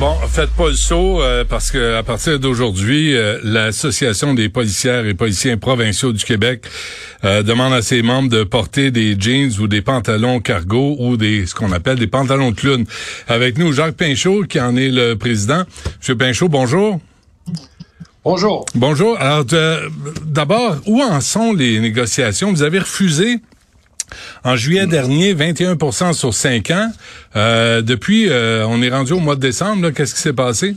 Bon, faites pas le saut euh, parce que à partir d'aujourd'hui, euh, l'association des policières et policiers provinciaux du Québec euh, demande à ses membres de porter des jeans ou des pantalons cargo ou des ce qu'on appelle des pantalons de clown. Avec nous, Jacques Pinchot qui en est le président. Monsieur Pinchot, bonjour. Bonjour. Bonjour. Alors, d'abord, où en sont les négociations? Vous avez refusé en juillet dernier, 21% sur 5 ans. Euh, depuis, euh, on est rendu au mois de décembre. Qu'est-ce qui s'est passé?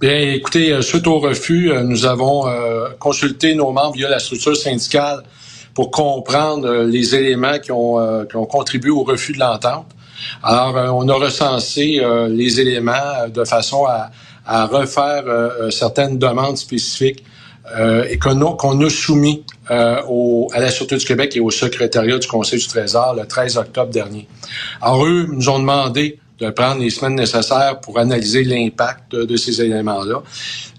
Bien, écoutez, euh, suite au refus, nous avons consulté nos membres via la structure syndicale pour comprendre les éléments qui ont, qui ont contribué au refus de l'entente. Alors, on a recensé les éléments de façon à, refaire certaines demandes spécifiques et qu'on a, soumis euh, au, à la Sûreté du Québec et au secrétariat du Conseil du Trésor le 13 octobre dernier. Alors, eux nous ont demandé de prendre les semaines nécessaires pour analyser l'impact de, ces éléments-là.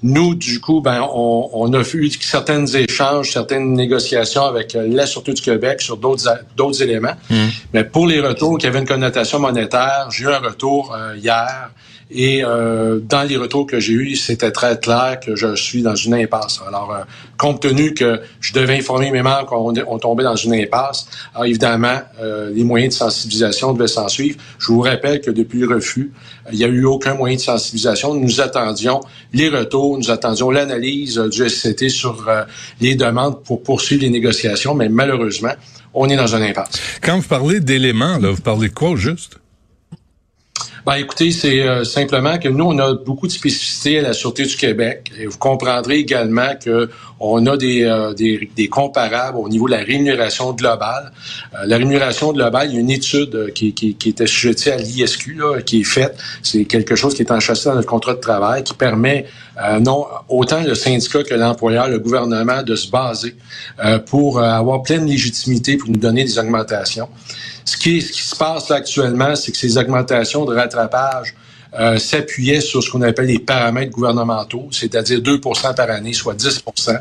Nous, du coup, ben, on, on, a eu certains échanges, certaines négociations avec la Sûreté du Québec sur d'autres éléments. Mmh. Mais pour les retours qui avaient une connotation monétaire, j'ai eu un retour euh, hier et euh, dans les retours que j'ai eus, c'était très clair que je suis dans une impasse. Alors, euh, compte tenu que je devais informer mes membres qu'on on tombait dans une impasse, alors évidemment, euh, les moyens de sensibilisation devaient s'en suivre. Je vous rappelle que depuis le refus, il n'y a eu aucun moyen de sensibilisation. Nous attendions les retours, nous attendions l'analyse du SCT sur les demandes pour poursuivre les négociations, mais malheureusement, on est dans une impasse. Quand vous parlez d'éléments, là, vous parlez de quoi juste? Ben, écoutez, c'est euh, simplement que nous, on a beaucoup de spécificités à la Sûreté du Québec. Et vous comprendrez également que on a des, euh, des, des, comparables au niveau de la rémunération globale. Euh, la rémunération globale, il y a une étude qui, qui, qui était sujettée à l'ISQ, qui est faite. C'est quelque chose qui est enchâssé dans notre contrat de travail, qui permet non autant le syndicat que l'employeur, le gouvernement, de se baser pour avoir pleine légitimité pour nous donner des augmentations. Ce qui, ce qui se passe là actuellement, c'est que ces augmentations de rattrapage euh, s'appuyaient sur ce qu'on appelle les paramètres gouvernementaux, c'est-à-dire 2% par année, soit 10%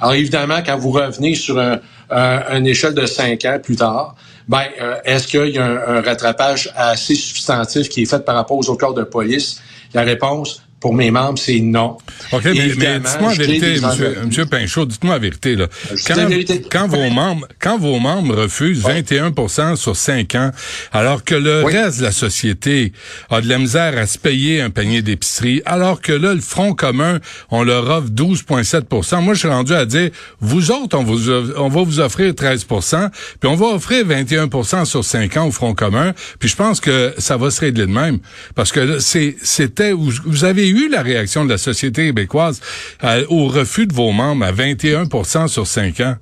Alors évidemment, quand vous revenez sur un, une échelle de 5 ans plus tard, ben, euh, est-ce qu'il y a un, un, rattrapage assez substantif qui est fait par rapport aux autres corps de police? La réponse, pour mes membres, c'est non. OK, mais, dites-moi la vérité, monsieur, monsieur, Pinchot, dites-moi la vérité. Là. Quand, vérité. quand, vos membres, quand vos membres refusent 21% sur 5 ans, alors que le reste de la société a de la misère à se payer un panier d'épicerie, alors que là, le Front commun, on leur offre 12,7% Moi, je suis rendu à dire, vous autres, on, vous, on va vous offrir 13% puis on va offrir 21% sur 5 ans au Front commun, puis je pense que ça va se régler de même. Parce que c'était, vous avez eu la réaction de la société québécoise euh, au refus de vos membres à 21 sur 5 ans?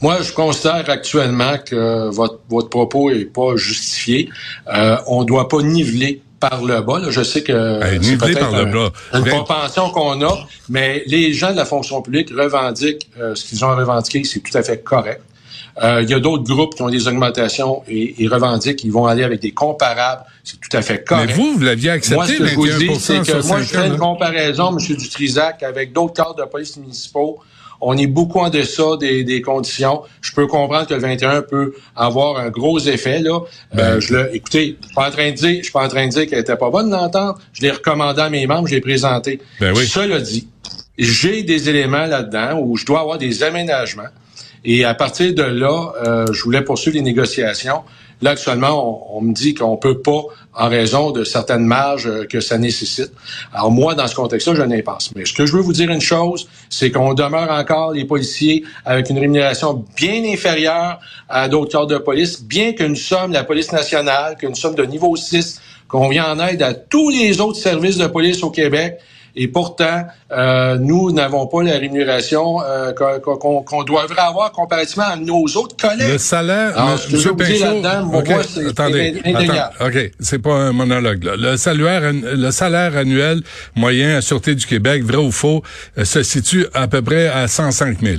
Moi, je considère actuellement que votre, votre propos est pas justifié. Euh, on ne doit pas niveler par le bas. Je sais que c'est peut-être une compensation qu'on a, mais les gens de la fonction publique revendiquent euh, ce qu'ils ont revendiqué, c'est tout à fait correct. Euh, il y a d'autres groupes qui ont des augmentations et, et revendiquent qu'ils vont aller avec des comparables. C'est tout à fait correct. Mais vous, vous l'aviez accepté, Moi, ce que je vous dis, c'est que moi, je fais une comparaison, M. Dutrisac, avec d'autres cadres de police municipaux. On est beaucoup en deçà des, des, conditions. Je peux comprendre que le 21 peut avoir un gros effet. Là. Euh, ben, je le, écoutez, je suis pas en train de dire, je suis pas en train de dire qu'elle était pas bonne l'entente. Je l'ai recommandé à mes membres, je l'ai présenté. Ben oui. Cela dit, j'ai des éléments là-dedans où je dois avoir des aménagements Et à partir de là, euh, je voulais poursuivre les négociations. Là, actuellement, on, me dit qu'on peut pas en raison de certaines marges euh, que ça nécessite. Alors moi, dans ce contexte-là, je n'y pense. Mais ce que je veux vous dire une chose, c'est qu'on demeure encore les policiers avec une rémunération bien inférieure à d'autres corps de police, bien que nous sommes la police nationale, que nous sommes de niveau 6, qu'on vient en aide à tous les autres services de police au Québec et pourtant, euh, nous n'avons pas la rémunération euh, qu'on devrait avoir comparativement à nos autres collègues. Le salaire, Alors, ce que je c'est attendez, OK, c'est pas un monologue. Là. Le salaire, le salaire annuel moyen à Sûreté du Québec, vrai ou faux, euh, se situe à peu près à 105 000.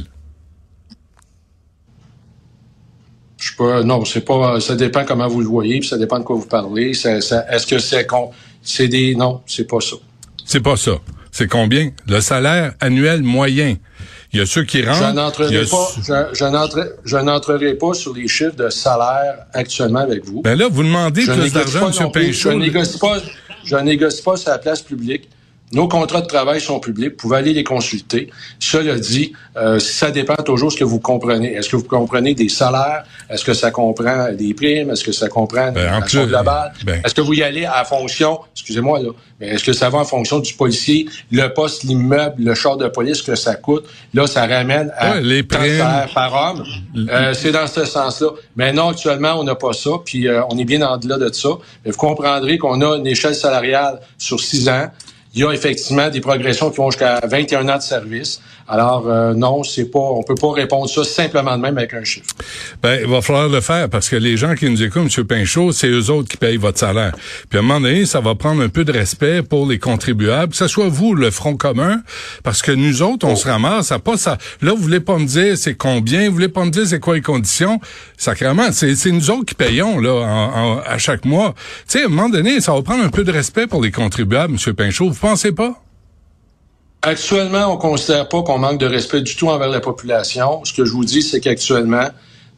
Je pas, non, c'est pas, ça dépend comment vous le voyez, puis ça dépend de quoi vous parlez. est-ce que c'est c'est des, non, c'est pas ça. C'est pas ça. C'est combien? Le salaire annuel moyen. Il y a ceux qui rentrent. Je n'entrerai pas, je, n'entrerai pas sur les chiffres de salaire actuellement avec vous. Ben là, vous demandez plus d'argent, M. Pinchot. Je négocie pas, je négocie pas sur la place publique. Nos contrats de travail sont publics, vous pouvez aller les consulter. Cela dit, euh, ça dépend toujours de ce que vous comprenez. Est-ce que vous comprenez des salaires? Est-ce que ça comprend des primes? Est-ce que ça comprend ben, la globale? Ben. Est-ce que vous y allez à fonction, excusez-moi là, mais est-ce que ça va en fonction du policier, le poste, l'immeuble, le char de police que ça coûte? Là, ça ramène à les primes par homme. Euh, c'est dans ce sens-là. Mais non, actuellement, on n'a pas ça, puis euh, on est bien en delà de ça. Mais vous comprendrez qu'on a une échelle salariale sur six ans il y a effectivement des progressions qui vont jusqu'à 21 ans de service. Alors euh, non, c'est pas, on peut pas répondre ça simplement de même avec un chiffre. Ben, il va falloir le faire parce que les gens qui nous écoutent, M. Pinchot, c'est eux autres qui payent votre salaire. Puis à un moment donné, ça va prendre un peu de respect pour les contribuables, que ce soit vous, le Front commun, parce que nous autres, on oh. se ramasse à pas ça. Là, vous voulez pas me dire c'est combien, vous voulez pas me dire c'est quoi les conditions. Sacrément, c'est, c'est nous autres qui payons là à chaque mois. Tu sais, à un moment donné, ça va prendre un peu de respect pour les contribuables, M. Pinchot. Vous pensez pas? Actuellement, on considère pas qu'on manque de respect du tout envers la population. Ce que je vous dis, c'est qu'actuellement,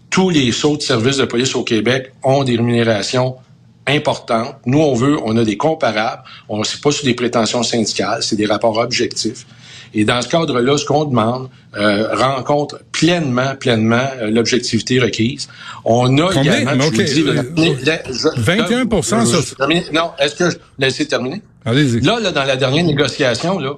tous les autres services de police au Québec ont des rémunérations importantes. Nous, on veut, on a des comparables. On ne pas sur des prétentions syndicales, c'est des rapports objectifs. Et dans ce cadre-là, ce qu'on demande euh, rencontre pleinement, pleinement euh, l'objectivité requise. On a également, je dis, 21 Non, est-ce que je laissez terminer? Allez-y. Là, là, dans la dernière négociation, là,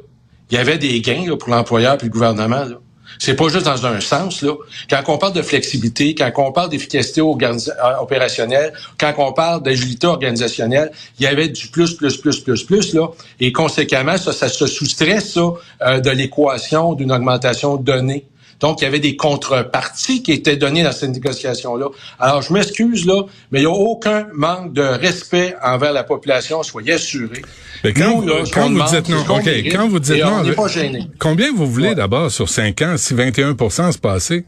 il y avait des gains là, pour l'employeur et le gouvernement. Là. C'est pas juste dans un sens. Là. Quand on parle de flexibilité, quand on parle d'efficacité euh, opérationnelle, quand on parle d'agilité organisationnelle, il y avait du plus, plus, plus, plus, plus. Là. Et conséquemment, ça, ça se soustrait ça, euh, de l'équation d'une augmentation donnée. Donc, il y avait des contreparties qui étaient données dans cette négociation-là. Alors, je m'excuse, là, mais il n'y a aucun manque de respect envers la population, soyez assurés. Mais quand, vous dites non, OK, quand vous dites non, combien vous voulez d'abord sur 5 ans si 21% se passait?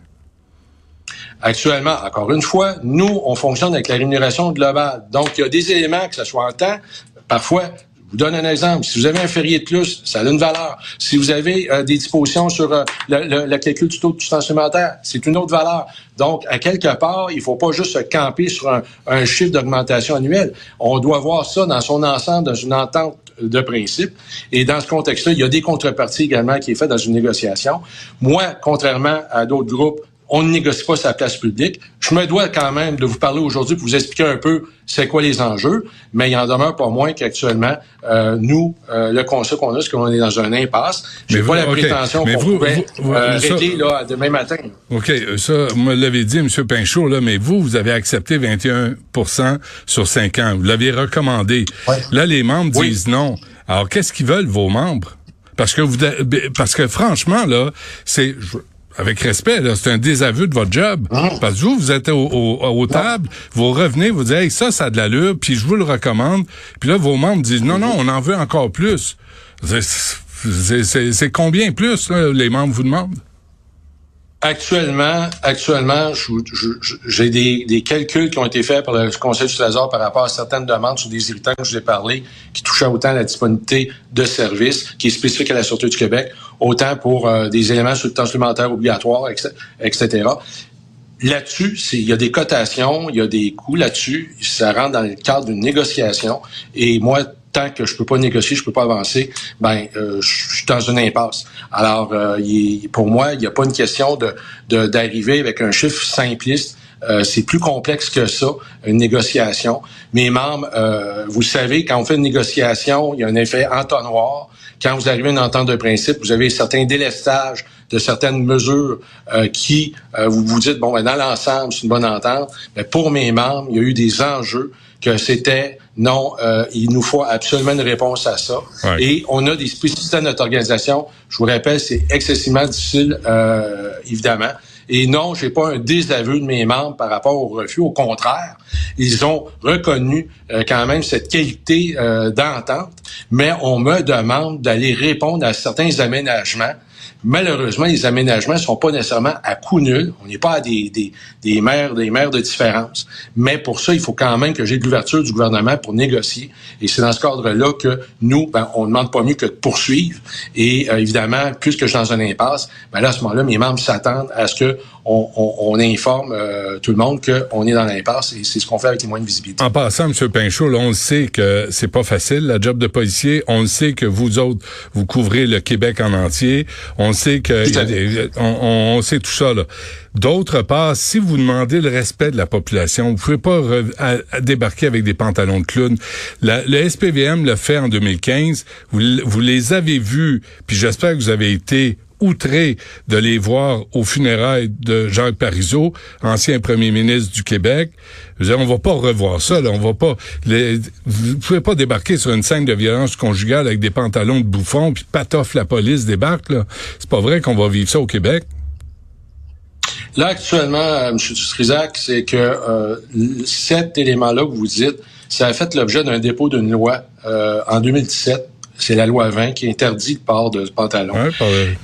Actuellement, encore une fois, nous, on fonctionne avec la rémunération globale. Donc, il y a des éléments, que ce soit en temps, parfois, vous donne un exemple. Si vous avez un férié de plus, ça a une valeur. Si vous avez euh, des dispositions sur euh, le, calcul du taux de supplémentaire, c'est une autre valeur. Donc, à quelque part, il ne faut pas juste se camper sur un, un chiffre d'augmentation annuelle. On doit voir ça dans son ensemble, dans une entente de principe. Et dans ce contexte-là, il y a des contreparties également qui est fait dans une négociation. Moi, contrairement à d'autres groupes, on ne négocie pas sa place publique. Je me dois quand même de vous parler aujourd'hui pour vous expliquer un peu c'est quoi les enjeux, mais il en demeure pas moins qu'actuellement, euh, nous, euh, le constat qu'on a, c'est qu'on est dans un impasse. J'ai pas la prétention qu'on pouvait euh, là, demain matin. OK, ça, vous me l'avez dit, M. Pinchot, là, mais vous, vous avez accepté 21% sur 5 ans. Vous l'aviez recommandé. Là, les membres disent non. Alors, qu'est-ce qu'ils veulent, vos membres? Parce que vous, parce que franchement, là, c'est, avec respect, c'est un désaveu de votre job. Ah. Parce que vous, vous êtes au, au, tables, vous revenez, vous dites, hey, ça, ça a de l'allure, puis je vous le recommande. Puis là, vos membres disent, non, non, on en veut encore plus. C'est combien plus, les membres vous demandent? Actuellement, actuellement, j'ai des, des, calculs qui ont été faits par le Conseil du Trésor par rapport à certaines demandes sur des irritants que je vous ai parlé, qui touchaient autant la disponibilité de services, qui est spécifique à la Sûreté du Québec, autant pour euh, des éléments sur le temps supplémentaire obligatoire, etc. Là-dessus, il y a des cotations, il y a des coûts là-dessus. Ça rentre dans le cadre d'une négociation. Et moi, tant que je peux pas négocier, je peux pas avancer, ben je suis dans une impasse. Alors, pour moi, il n'y a pas une question de d'arriver avec un chiffre simpliste. c'est plus complexe que ça, une négociation. Mes membres, vous savez, quand on fait une négociation, il y a un effet entonnoir. Quand vous arrivez à une entente de principe, vous avez certains délestages de certaines mesures euh, qui, euh, vous vous dites, bon, ben, dans l'ensemble, c'est une bonne entente. Mais pour mes membres, il y a eu des enjeux que c'était non, euh, il nous faut absolument une réponse à ça. Et on a des spécificités de notre organisation. Je vous rappelle, c'est excessivement difficile, évidemment. Et non, j'ai pas un désaveu de mes membres par rapport au refus. Au contraire, ils ont reconnu euh, quand même cette qualité euh, d'entente, mais on me demande d'aller répondre à certains aménagements Malheureusement, les aménagements ne sont pas nécessairement à coût nul. On n'est pas à des, des, des maires des maires de différence. Mais pour ça, il faut quand même que j'ai de l'ouverture du gouvernement pour négocier. Et c'est dans ce cadre-là que nous, ben, on ne demande pas mieux que de poursuivre. Et euh, évidemment, puisque je suis dans un impasse, ben là, à ce moment-là, mes membres s'attendent à ce que on, on, informe euh, tout le monde qu'on est dans l'impasse et c'est ce qu'on fait avec les moyens de visibilité. En passant, M. Pinchot, là, on sait que c'est pas facile, la job de policier. On le sait que vous autres, vous couvrez le Québec en entier. On sait que on, sait tout ça. D'autre part, si vous demandez le respect de la population, vous pouvez pas débarquer avec des pantalons de clown. le SPVM le fait en 2015. Vous, vous les avez vus, puis j'espère que vous avez été outré de les voir aux funérailles de Jacques Parizeau, ancien premier ministre du Québec. Je veux on va pas revoir ça, là. On va pas, les, vous pouvez pas débarquer sur une scène de violence conjugale avec des pantalons de bouffon puis patoff la police débarque, là. C'est pas vrai qu'on va vivre ça au Québec. Là, actuellement, euh, M. Dutrisac, c'est que euh, cet élément-là que vous dites, ça a fait l'objet d'un dépôt d'une loi euh, en 2017 c'est la loi 20 qui interdit le port de pantalon.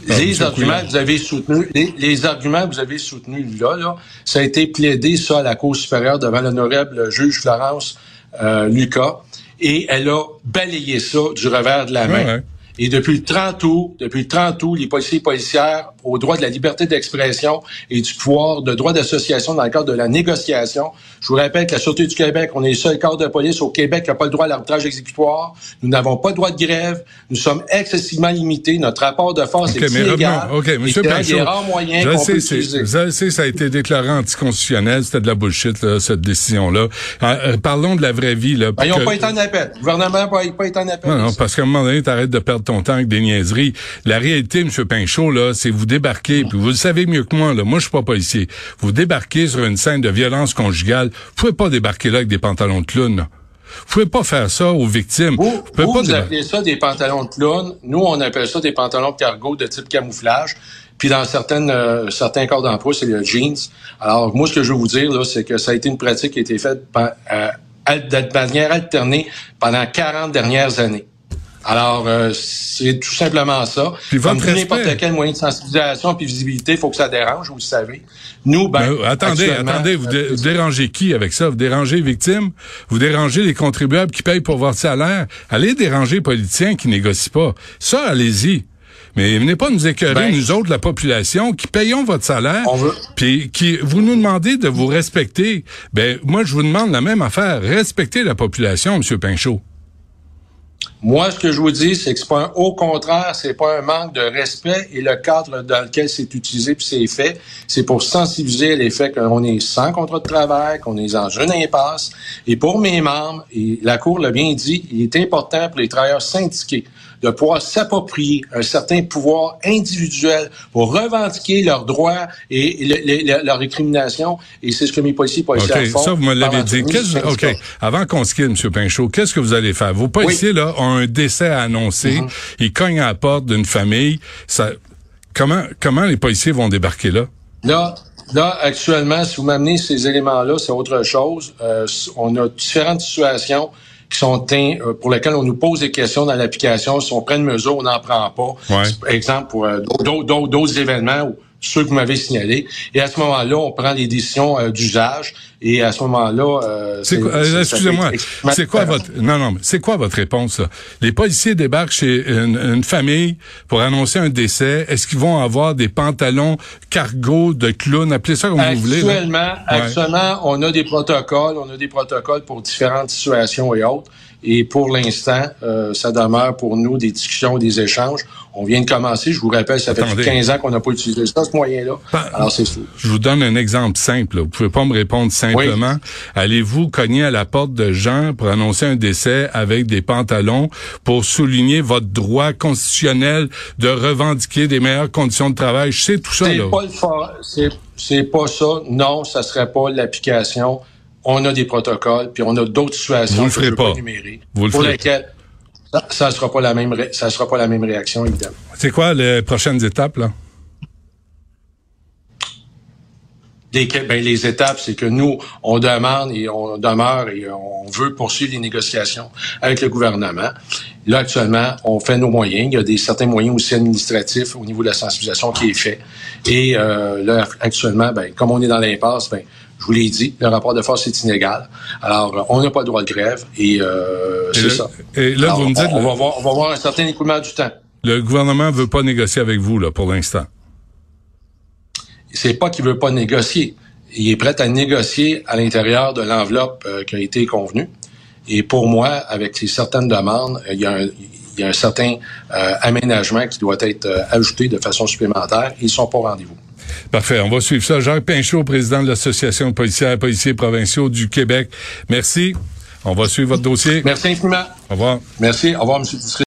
les arguments que vous avez soutenus, les, arguments que vous avez soutenus là, là, ça a été plaidé ça à la Cour supérieure devant l'honorable juge Florence euh, Lucas, et elle a balayé ça du revers de la main. Et depuis le 30 août, depuis le 30 août, les policiers et policières au droit de la liberté d'expression et du pouvoir de droit d'association dans le cadre de la négociation. Je vous rappelle que la Sûreté du Québec, on est le seul corps de police au Québec qui n'a pas le droit à l'arbitrage exécutoire. Nous n'avons pas le droit de grève. Nous sommes excessivement limités. Notre rapport de force est illégal. OK, Monsieur Pinchot, je sais, je sais, ça a été déclaré anticonstitutionnel. C'était de la bullshit, là, cette décision-là. Euh, euh, parlons de la vraie vie. Là, ben, ils n'ont pas été en appel. Le gouvernement n'a pas, été en appel. Non, non, parce qu'à un moment donné, t'arrêtes de perdre ton temps avec des niaiseries. La réalité, Monsieur Pinchot, là, c'est vous débarquez, puis vous le savez mieux que moi, là, moi je suis pas policier, vous débarquez sur une scène de violence conjugale, vous pouvez pas débarquer là avec des pantalons de clown. Là. Vous pouvez pas faire ça aux victimes. Vous, vous, pas appelez ça des pantalons de clown. Nous, on appelle ça des pantalons de cargo de type camouflage. Puis dans certaines, euh, certains corps d'emploi, c'est le jeans. Alors, moi, ce que je veux vous dire, là, c'est que ça a été une pratique qui a été faite euh, de manière alternée pendant 40 dernières années. Alors, euh, c'est tout simplement ça. Puis Comme n'importe quel moyen de sensibilisation puis visibilité, il faut que ça dérange, vous le savez. Nous, ben, ben attendez, attendez, vous, dérangez qui avec ça? Vous dérangez les victimes? Vous dérangez les contribuables qui payent pour votre salaire Allez déranger les politiciens qui négocient pas. Ça, allez-y. Mais venez pas nous écœurer, ben, nous autres, la population, qui payons votre salaire, puis qui vous nous demandez de vous respecter. Ben moi, je vous demande la même affaire. Respectez la population, Monsieur Pinchot. Moi, ce que je vous dis, c'est que c'est pas un, au contraire, c'est pas un manque de respect et le cadre dans lequel c'est utilisé puis c'est fait, c'est pour sensibiliser les faits qu'on est sans contrat de travail, qu'on est en jeune impasse. Et pour mes membres, et la Cour l'a bien dit, il est important pour les travailleurs syndiqués de pouvoir s'approprier un certain pouvoir individuel pour revendiquer leurs droits et leur récrimination. Et c'est ce que mes policiers policiers font. Ça, vous me l'avez dit. OK. Avant qu'on se quitte, M. Pinchot, qu'est-ce que vous allez faire? Vos policiers, là, ont un décès à annoncer. Mm-hmm. Ils cognent à la porte d'une famille. Ça, comment, comment les policiers vont débarquer là? Là, Là, actuellement, si vous m'amenez ces éléments-là, c'est autre chose. Euh, on a différentes situations qui sont euh, pour lesquels on nous pose des questions dans l'application. Si on prend une mesure, on n'en prend pas. Par exemple, pour euh, d'autres événements où ceux que vous m'avez signalés. Et à ce moment-là, on prend des décisions euh, d'usage. Et à ce moment-là, euh, euh excusez-moi, c'est quoi votre non non, c'est quoi votre réponse là? Les policiers débarquent chez une, famille pour annoncer un décès. Est-ce qu'ils vont avoir des pantalons cargo de clown, appelez ça comme vous voulez? Actuellement, actuellement, on a des protocoles, on a des protocoles pour différentes situations et autres Et pour l'instant, euh, ça demeure pour nous des discussions, des échanges. On vient de commencer. Je vous rappelle, ça fait 15 ans qu'on n'a pas utilisé ça, ce moyen-là. Alors, c'est fou. Je vous donne un exemple simple. Vous pouvez pas me répondre simplement. Allez-vous cogner à la porte de gens pour annoncer un décès avec des pantalons pour souligner votre droit constitutionnel de revendiquer des meilleures conditions de travail? Je sais tout ça, là. Pas c'est pas ça. Non, ça serait pas l'application. On a des protocoles, puis on a d'autres situations Vous le pas. Vous le pour lesquelles ça, ne sera pas la même ça sera pas la même réaction évidemment. C'est quoi les prochaines étapes là? Ben, les étapes, c'est que nous, on demande et on demeure et on veut poursuivre les négociations avec le gouvernement. Là, actuellement, on fait nos moyens. Il y a des certains moyens aussi administratifs au niveau de la sensibilisation qui est fait. Et euh, là, actuellement, ben, comme on est dans l'impasse, ben, je vous l'ai dit, le rapport de force est inégal. Alors, on n'a pas le droit de grève et, euh, c'est ça. Et là, vous me dites... On, va voir, on va voir un certain écoulement du temps. Le gouvernement veut pas négocier avec vous, là, pour l'instant. C'est pas qu'il veut pas négocier. Il est prêt à négocier à l'intérieur de l'enveloppe euh, qui a été convenue. Et pour moi, avec ces certaines demandes, il y a un, il y a un certain euh, aménagement qui doit être ajouté de façon supplémentaire. Ils sont pas au rendez-vous. Parfait. On va suivre ça. Jacques Pinchot, président de l'Association policière policiers provinciaux du Québec. Merci. On va suivre votre dossier. Merci infiniment. Au revoir. Merci. Au revoir, M.